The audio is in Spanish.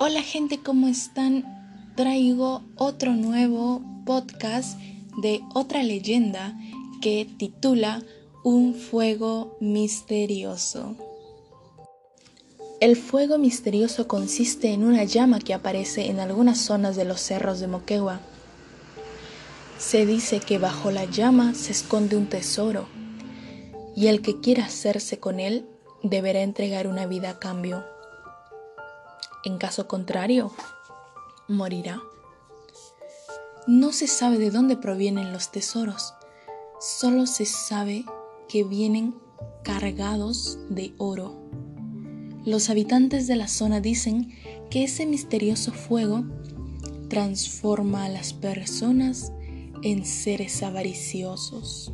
Hola gente, ¿cómo están? Traigo otro nuevo podcast de otra leyenda que titula Un fuego misterioso. El fuego misterioso consiste en una llama que aparece en algunas zonas de los cerros de Moquegua. Se dice que bajo la llama se esconde un tesoro y el que quiera hacerse con él deberá entregar una vida a cambio. En caso contrario, morirá. No se sabe de dónde provienen los tesoros, solo se sabe que vienen cargados de oro. Los habitantes de la zona dicen que ese misterioso fuego transforma a las personas en seres avariciosos.